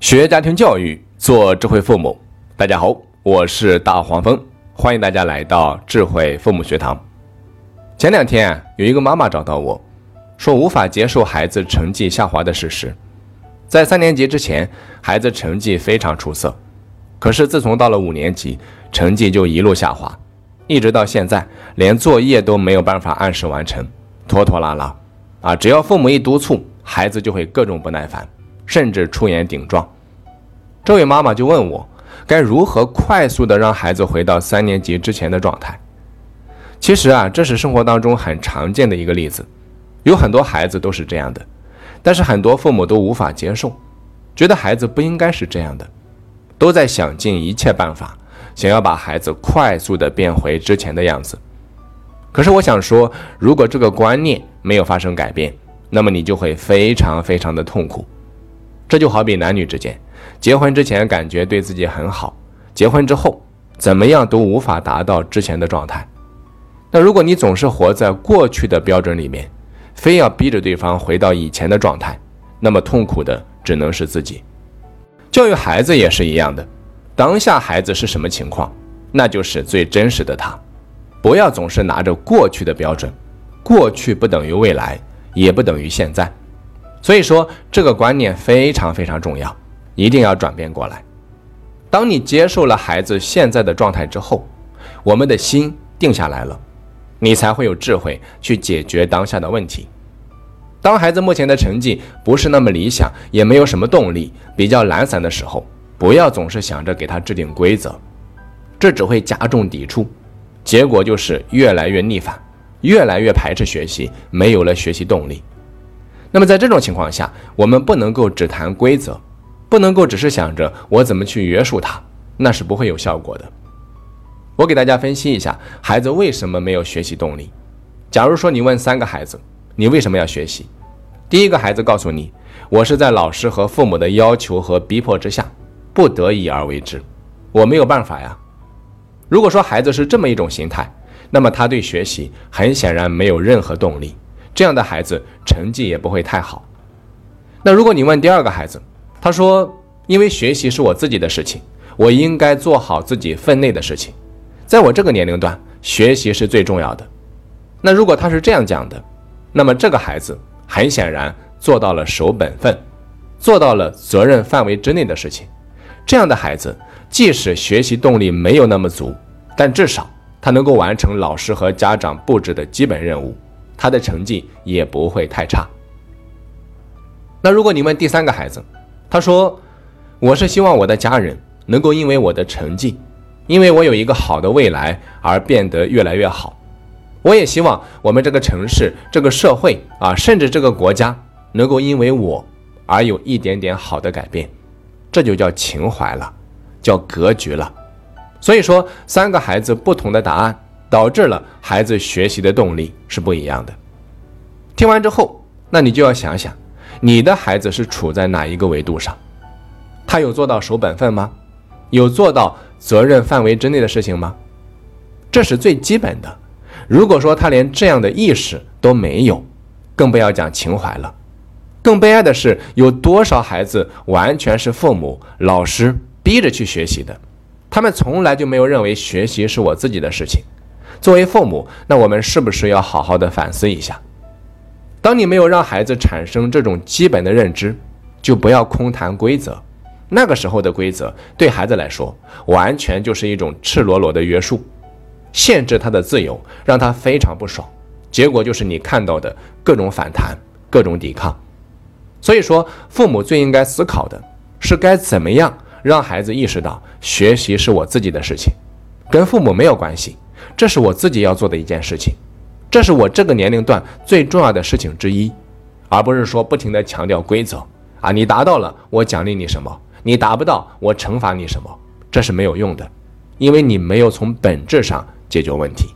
学家庭教育，做智慧父母。大家好，我是大黄蜂，欢迎大家来到智慧父母学堂。前两天有一个妈妈找到我，说无法接受孩子成绩下滑的事实。在三年级之前，孩子成绩非常出色，可是自从到了五年级，成绩就一路下滑，一直到现在，连作业都没有办法按时完成，拖拖拉拉。啊，只要父母一督促，孩子就会各种不耐烦。甚至出言顶撞，这位妈妈就问我，该如何快速的让孩子回到三年级之前的状态？其实啊，这是生活当中很常见的一个例子，有很多孩子都是这样的，但是很多父母都无法接受，觉得孩子不应该是这样的，都在想尽一切办法，想要把孩子快速的变回之前的样子。可是我想说，如果这个观念没有发生改变，那么你就会非常非常的痛苦。这就好比男女之间，结婚之前感觉对自己很好，结婚之后怎么样都无法达到之前的状态。那如果你总是活在过去的标准里面，非要逼着对方回到以前的状态，那么痛苦的只能是自己。教育孩子也是一样的，当下孩子是什么情况，那就是最真实的他。不要总是拿着过去的标准，过去不等于未来，也不等于现在。所以说，这个观念非常非常重要，一定要转变过来。当你接受了孩子现在的状态之后，我们的心定下来了，你才会有智慧去解决当下的问题。当孩子目前的成绩不是那么理想，也没有什么动力，比较懒散的时候，不要总是想着给他制定规则，这只会加重抵触，结果就是越来越逆反，越来越排斥学习，没有了学习动力。那么在这种情况下，我们不能够只谈规则，不能够只是想着我怎么去约束他，那是不会有效果的。我给大家分析一下，孩子为什么没有学习动力。假如说你问三个孩子，你为什么要学习？第一个孩子告诉你，我是在老师和父母的要求和逼迫之下，不得已而为之，我没有办法呀。如果说孩子是这么一种心态，那么他对学习很显然没有任何动力。这样的孩子成绩也不会太好。那如果你问第二个孩子，他说：“因为学习是我自己的事情，我应该做好自己分内的事情，在我这个年龄段，学习是最重要的。”那如果他是这样讲的，那么这个孩子很显然做到了守本分，做到了责任范围之内的事情。这样的孩子，即使学习动力没有那么足，但至少他能够完成老师和家长布置的基本任务。他的成绩也不会太差。那如果你问第三个孩子，他说：“我是希望我的家人能够因为我的成绩，因为我有一个好的未来而变得越来越好。我也希望我们这个城市、这个社会啊，甚至这个国家能够因为我而有一点点好的改变。”这就叫情怀了，叫格局了。所以说，三个孩子不同的答案。导致了孩子学习的动力是不一样的。听完之后，那你就要想想，你的孩子是处在哪一个维度上？他有做到守本分吗？有做到责任范围之内的事情吗？这是最基本的。如果说他连这样的意识都没有，更不要讲情怀了。更悲哀的是，有多少孩子完全是父母、老师逼着去学习的？他们从来就没有认为学习是我自己的事情。作为父母，那我们是不是要好好的反思一下？当你没有让孩子产生这种基本的认知，就不要空谈规则。那个时候的规则对孩子来说，完全就是一种赤裸裸的约束，限制他的自由，让他非常不爽。结果就是你看到的各种反弹，各种抵抗。所以说，父母最应该思考的是该怎么样让孩子意识到，学习是我自己的事情，跟父母没有关系。这是我自己要做的一件事情，这是我这个年龄段最重要的事情之一，而不是说不停的强调规则啊，你达到了我奖励你什么，你达不到我惩罚你什么，这是没有用的，因为你没有从本质上解决问题。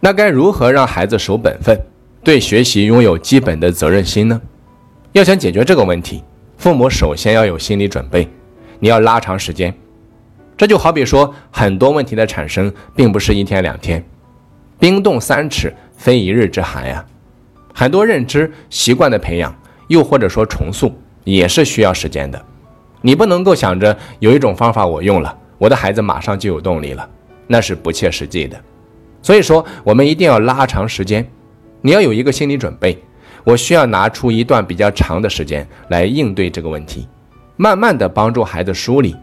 那该如何让孩子守本分，对学习拥有基本的责任心呢？要想解决这个问题，父母首先要有心理准备，你要拉长时间。这就好比说，很多问题的产生并不是一天两天，冰冻三尺非一日之寒呀。很多认知习惯的培养，又或者说重塑，也是需要时间的。你不能够想着有一种方法我用了，我的孩子马上就有动力了，那是不切实际的。所以说，我们一定要拉长时间，你要有一个心理准备，我需要拿出一段比较长的时间来应对这个问题，慢慢的帮助孩子梳理，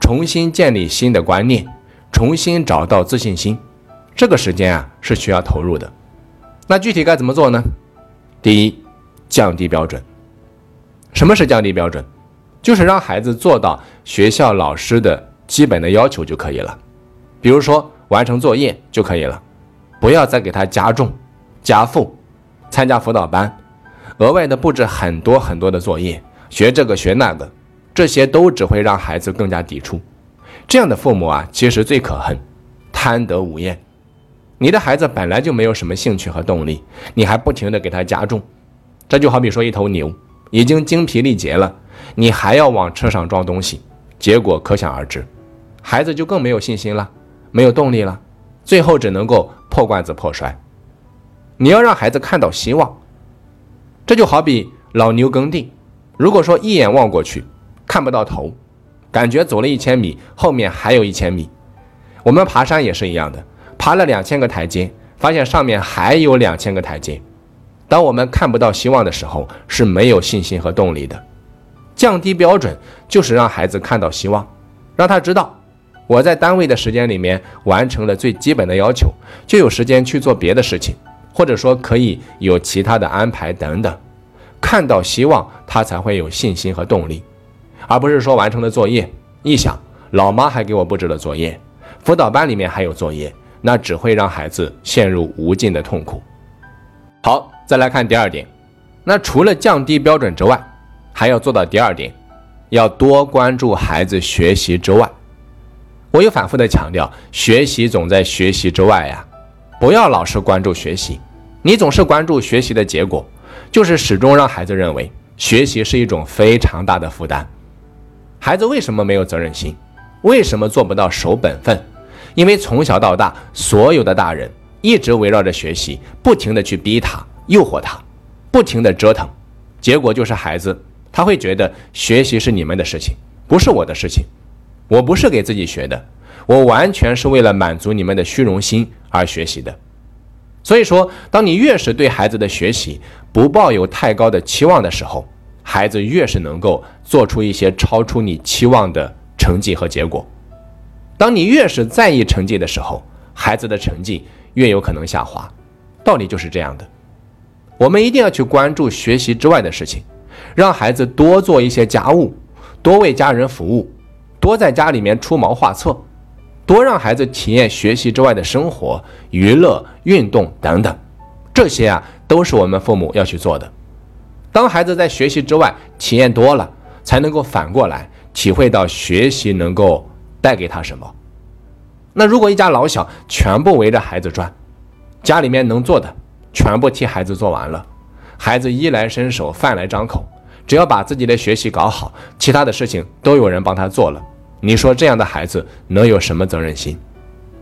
重新建立新的观念，重新找到自信心。这个时间啊是需要投入的。那具体该怎么做呢？第一，降低标准。什么是降低标准？就是让孩子做到学校老师的基本的要求就可以了，比如说完成作业就可以了，不要再给他加重、加负，参加辅导班，额外的布置很多很多的作业，学这个学那个，这些都只会让孩子更加抵触。这样的父母啊，其实最可恨，贪得无厌。你的孩子本来就没有什么兴趣和动力，你还不停的给他加重，这就好比说一头牛已经精疲力竭了。你还要往车上装东西，结果可想而知，孩子就更没有信心了，没有动力了，最后只能够破罐子破摔。你要让孩子看到希望，这就好比老牛耕地，如果说一眼望过去看不到头，感觉走了一千米，后面还有一千米。我们爬山也是一样的，爬了两千个台阶，发现上面还有两千个台阶。当我们看不到希望的时候，是没有信心和动力的。降低标准就是让孩子看到希望，让他知道我在单位的时间里面完成了最基本的要求，就有时间去做别的事情，或者说可以有其他的安排等等。看到希望，他才会有信心和动力，而不是说完成了作业，一想老妈还给我布置了作业，辅导班里面还有作业，那只会让孩子陷入无尽的痛苦。好，再来看第二点，那除了降低标准之外。还要做到第二点，要多关注孩子学习之外。我有反复的强调，学习总在学习之外呀，不要老是关注学习。你总是关注学习的结果，就是始终让孩子认为学习是一种非常大的负担。孩子为什么没有责任心？为什么做不到守本分？因为从小到大，所有的大人一直围绕着学习，不停的去逼他、诱惑他，不停的折腾，结果就是孩子。他会觉得学习是你们的事情，不是我的事情。我不是给自己学的，我完全是为了满足你们的虚荣心而学习的。所以说，当你越是对孩子的学习不抱有太高的期望的时候，孩子越是能够做出一些超出你期望的成绩和结果。当你越是在意成绩的时候，孩子的成绩越有可能下滑。道理就是这样的。我们一定要去关注学习之外的事情。让孩子多做一些家务，多为家人服务，多在家里面出谋划策，多让孩子体验学习之外的生活、娱乐、运动等等，这些啊都是我们父母要去做的。当孩子在学习之外体验多了，才能够反过来体会到学习能够带给他什么。那如果一家老小全部围着孩子转，家里面能做的全部替孩子做完了。孩子衣来伸手，饭来张口，只要把自己的学习搞好，其他的事情都有人帮他做了。你说这样的孩子能有什么责任心？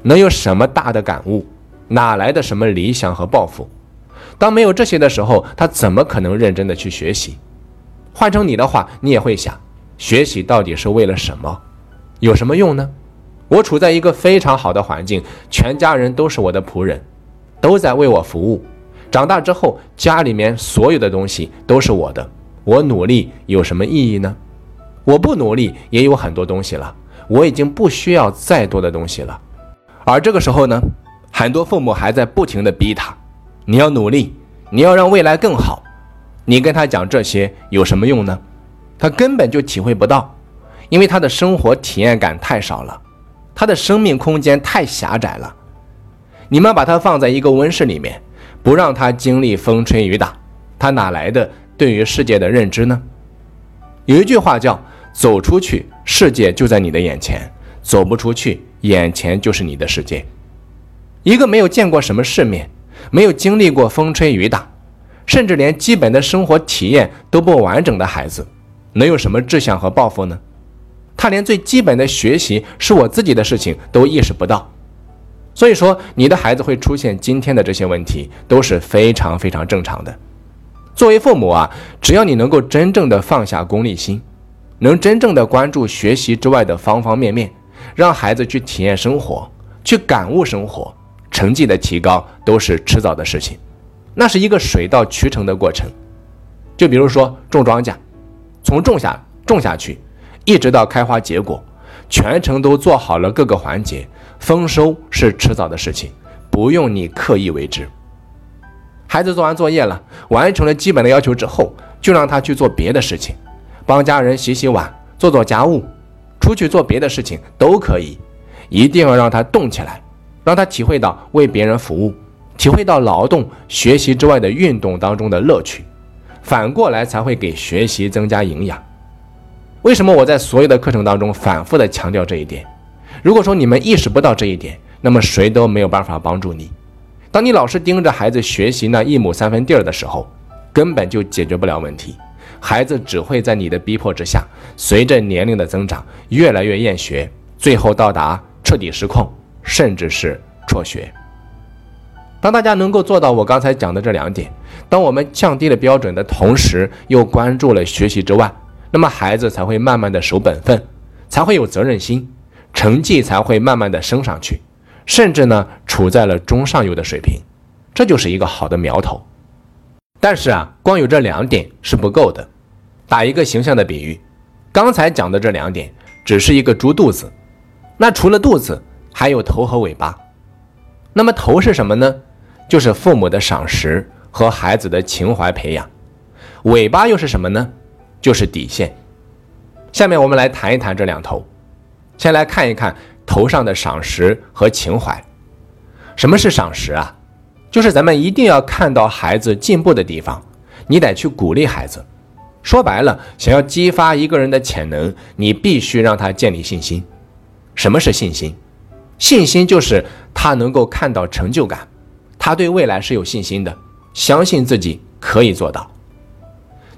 能有什么大的感悟？哪来的什么理想和抱负？当没有这些的时候，他怎么可能认真的去学习？换成你的话，你也会想：学习到底是为了什么？有什么用呢？我处在一个非常好的环境，全家人都是我的仆人，都在为我服务。长大之后，家里面所有的东西都是我的，我努力有什么意义呢？我不努力也有很多东西了，我已经不需要再多的东西了。而这个时候呢，很多父母还在不停的逼他，你要努力，你要让未来更好。你跟他讲这些有什么用呢？他根本就体会不到，因为他的生活体验感太少了，他的生命空间太狭窄了。你们把他放在一个温室里面。不让他经历风吹雨打，他哪来的对于世界的认知呢？有一句话叫“走出去，世界就在你的眼前；走不出去，眼前就是你的世界。”一个没有见过什么世面，没有经历过风吹雨打，甚至连基本的生活体验都不完整的孩子，能有什么志向和抱负呢？他连最基本的学习是我自己的事情都意识不到。所以说，你的孩子会出现今天的这些问题都是非常非常正常的。作为父母啊，只要你能够真正的放下功利心，能真正的关注学习之外的方方面面，让孩子去体验生活，去感悟生活，成绩的提高都是迟早的事情。那是一个水到渠成的过程。就比如说种庄稼，从种下种下去，一直到开花结果，全程都做好了各个环节，丰收是迟早的事情，不用你刻意为之。孩子做完作业了，完成了基本的要求之后，就让他去做别的事情，帮家人洗洗碗，做做家务，出去做别的事情都可以，一定要让他动起来，让他体会到为别人服务，体会到劳动、学习之外的运动当中的乐趣。反过来才会给学习增加营养。为什么我在所有的课程当中反复的强调这一点？如果说你们意识不到这一点，那么谁都没有办法帮助你。当你老是盯着孩子学习那一亩三分地儿的时候，根本就解决不了问题。孩子只会在你的逼迫之下，随着年龄的增长，越来越厌学，最后到达彻底失控，甚至是辍学。当大家能够做到我刚才讲的这两点，当我们降低了标准的同时，又关注了学习之外，那么孩子才会慢慢的守本分，才会有责任心，成绩才会慢慢的升上去，甚至呢处在了中上游的水平，这就是一个好的苗头。但是啊，光有这两点是不够的。打一个形象的比喻，刚才讲的这两点只是一个猪肚子，那除了肚子，还有头和尾巴。那么头是什么呢？就是父母的赏识和孩子的情怀培养，尾巴又是什么呢？就是底线。下面我们来谈一谈这两头。先来看一看头上的赏识和情怀。什么是赏识啊？就是咱们一定要看到孩子进步的地方，你得去鼓励孩子。说白了，想要激发一个人的潜能，你必须让他建立信心。什么是信心？信心就是他能够看到成就感。他对未来是有信心的，相信自己可以做到。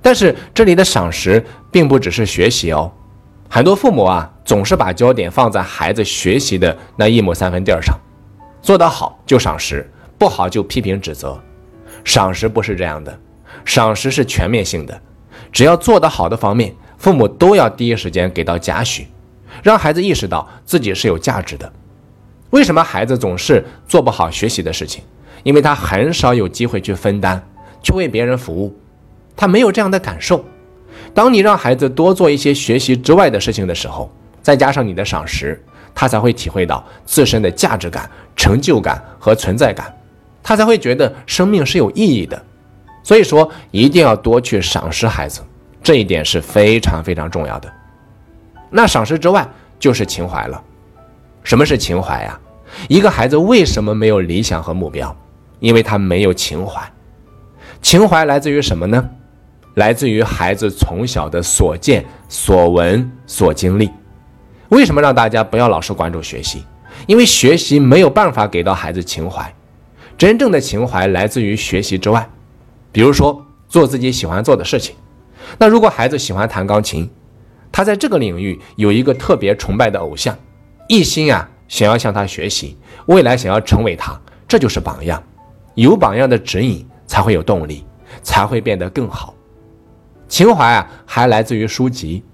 但是这里的赏识并不只是学习哦，很多父母啊总是把焦点放在孩子学习的那一亩三分地儿上，做得好就赏识，不好就批评指责。赏识不是这样的，赏识是全面性的，只要做得好的方面，父母都要第一时间给到嘉许，让孩子意识到自己是有价值的。为什么孩子总是做不好学习的事情？因为他很少有机会去分担，去为别人服务，他没有这样的感受。当你让孩子多做一些学习之外的事情的时候，再加上你的赏识，他才会体会到自身的价值感、成就感和存在感，他才会觉得生命是有意义的。所以说，一定要多去赏识孩子，这一点是非常非常重要的。那赏识之外就是情怀了。什么是情怀呀？一个孩子为什么没有理想和目标？因为他没有情怀，情怀来自于什么呢？来自于孩子从小的所见、所闻、所经历。为什么让大家不要老是关注学习？因为学习没有办法给到孩子情怀。真正的情怀来自于学习之外，比如说做自己喜欢做的事情。那如果孩子喜欢弹钢琴，他在这个领域有一个特别崇拜的偶像，一心啊想要向他学习，未来想要成为他，这就是榜样。有榜样的指引，才会有动力，才会变得更好。情怀啊，还来自于书籍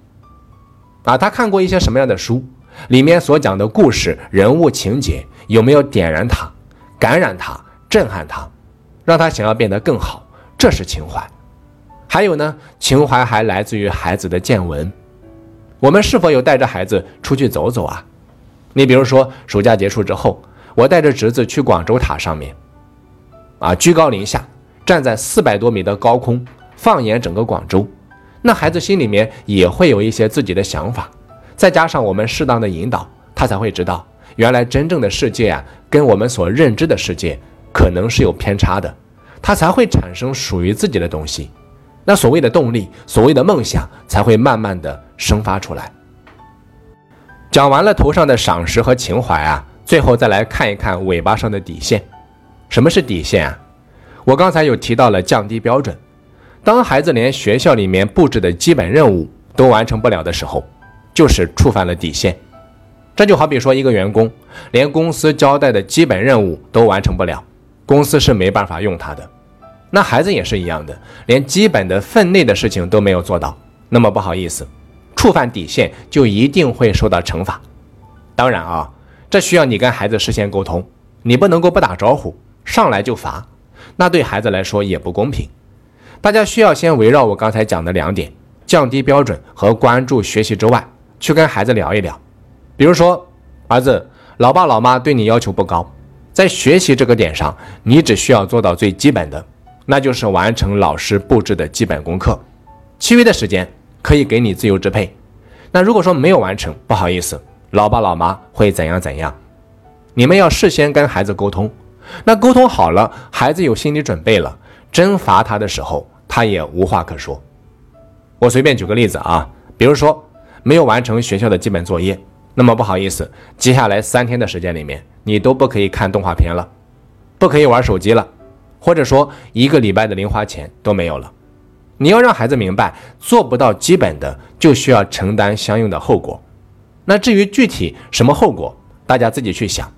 啊。他看过一些什么样的书？里面所讲的故事、人物、情节，有没有点燃他、感染他、震撼他，让他想要变得更好？这是情怀。还有呢，情怀还来自于孩子的见闻。我们是否有带着孩子出去走走啊？你比如说，暑假结束之后，我带着侄子去广州塔上面。啊，居高临下，站在四百多米的高空，放眼整个广州，那孩子心里面也会有一些自己的想法，再加上我们适当的引导，他才会知道，原来真正的世界啊，跟我们所认知的世界可能是有偏差的，他才会产生属于自己的东西，那所谓的动力，所谓的梦想，才会慢慢的生发出来。讲完了头上的赏识和情怀啊，最后再来看一看尾巴上的底线。什么是底线啊？我刚才有提到了降低标准。当孩子连学校里面布置的基本任务都完成不了的时候，就是触犯了底线。这就好比说，一个员工连公司交代的基本任务都完成不了，公司是没办法用他的。那孩子也是一样的，连基本的分内的事情都没有做到，那么不好意思，触犯底线就一定会受到惩罚。当然啊，这需要你跟孩子事先沟通，你不能够不打招呼上来就罚，那对孩子来说也不公平。大家需要先围绕我刚才讲的两点，降低标准和关注学习之外，去跟孩子聊一聊。比如说，儿子，老爸老妈对你要求不高，在学习这个点上，你只需要做到最基本的。那就是完成老师布置的基本功课，其余的时间可以给你自由支配。那如果说没有完成，不好意思，老爸老妈会怎样怎样？你们要事先跟孩子沟通。那沟通好了，孩子有心理准备了，真罚他的时候，他也无话可说。我随便举个例子啊，比如说没有完成学校的基本作业，那么不好意思，接下来三天的时间里面，你都不可以看动画片了，不可以玩手机了。或者说一个礼拜的零花钱都没有了，你要让孩子明白，做不到基本的就需要承担相应的后果。那至于具体什么后果，大家自己去想，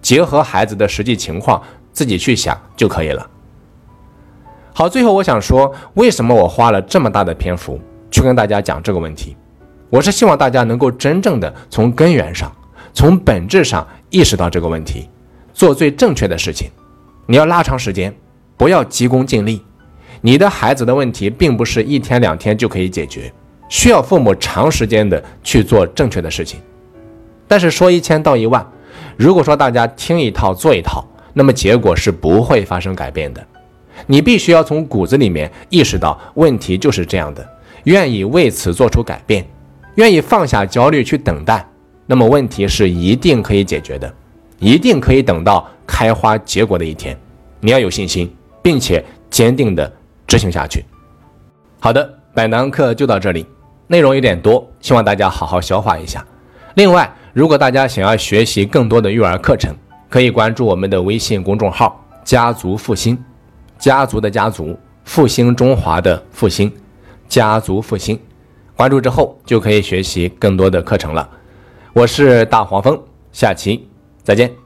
结合孩子的实际情况自己去想就可以了。好，最后我想说，为什么我花了这么大的篇幅去跟大家讲这个问题？我是希望大家能够真正的从根源上、从本质上意识到这个问题，做最正确的事情。你要拉长时间。不要急功近利，你的孩子的问题并不是一天两天就可以解决，需要父母长时间的去做正确的事情。但是说一千道一万，如果说大家听一套做一套，那么结果是不会发生改变的。你必须要从骨子里面意识到问题就是这样的，愿意为此做出改变，愿意放下焦虑去等待，那么问题是一定可以解决的，一定可以等到开花结果的一天。你要有信心。并且坚定的执行下去。好的，本堂课就到这里，内容有点多，希望大家好好消化一下。另外，如果大家想要学习更多的育儿课程，可以关注我们的微信公众号“家族复兴”，家族的家族，复兴中华的复兴，家族复兴。关注之后就可以学习更多的课程了。我是大黄蜂，下期再见。